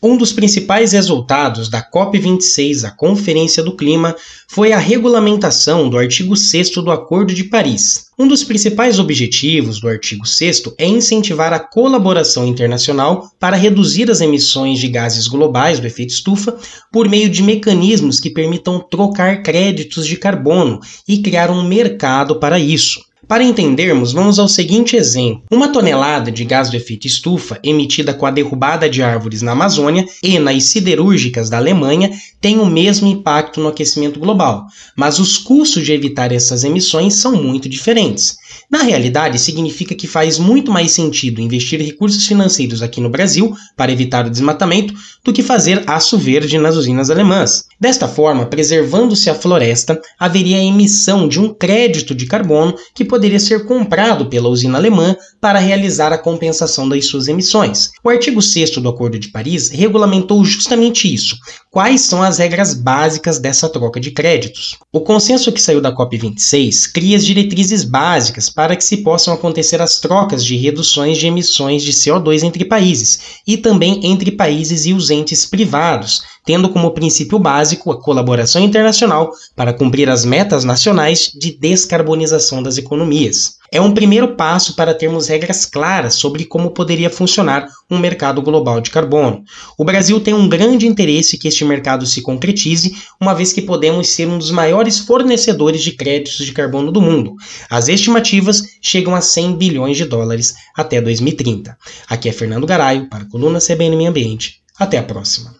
Um dos principais resultados da COP26, a Conferência do Clima, foi a regulamentação do artigo 6 do Acordo de Paris. Um dos principais objetivos do artigo 6 é incentivar a colaboração internacional para reduzir as emissões de gases globais do efeito estufa por meio de mecanismos que permitam trocar créditos de carbono e criar um mercado para isso. Para entendermos, vamos ao seguinte exemplo. Uma tonelada de gás do efeito estufa emitida com a derrubada de árvores na Amazônia e nas siderúrgicas da Alemanha tem o mesmo impacto no aquecimento global, mas os custos de evitar essas emissões são muito diferentes. Na realidade, significa que faz muito mais sentido investir recursos financeiros aqui no Brasil para evitar o desmatamento do que fazer aço verde nas usinas alemãs. Desta forma, preservando-se a floresta, haveria a emissão de um crédito de carbono que poderia ser comprado pela usina alemã para realizar a compensação das suas emissões. O artigo 6 do Acordo de Paris regulamentou justamente isso. Quais são as regras básicas dessa troca de créditos? O consenso que saiu da COP26 cria as diretrizes básicas para que se possam acontecer as trocas de reduções de emissões de CO2 entre países e também entre países e os entes privados, tendo como princípio básico a colaboração internacional para cumprir as metas nacionais de descarbonização das economias. É um primeiro passo para termos regras claras sobre como poderia funcionar um mercado global de carbono. O Brasil tem um grande interesse que este mercado se concretize, uma vez que podemos ser um dos maiores fornecedores de créditos de carbono do mundo. As estimativas chegam a 100 bilhões de dólares até 2030. Aqui é Fernando Garaio para a coluna CBN Meio Ambiente. Até a próxima.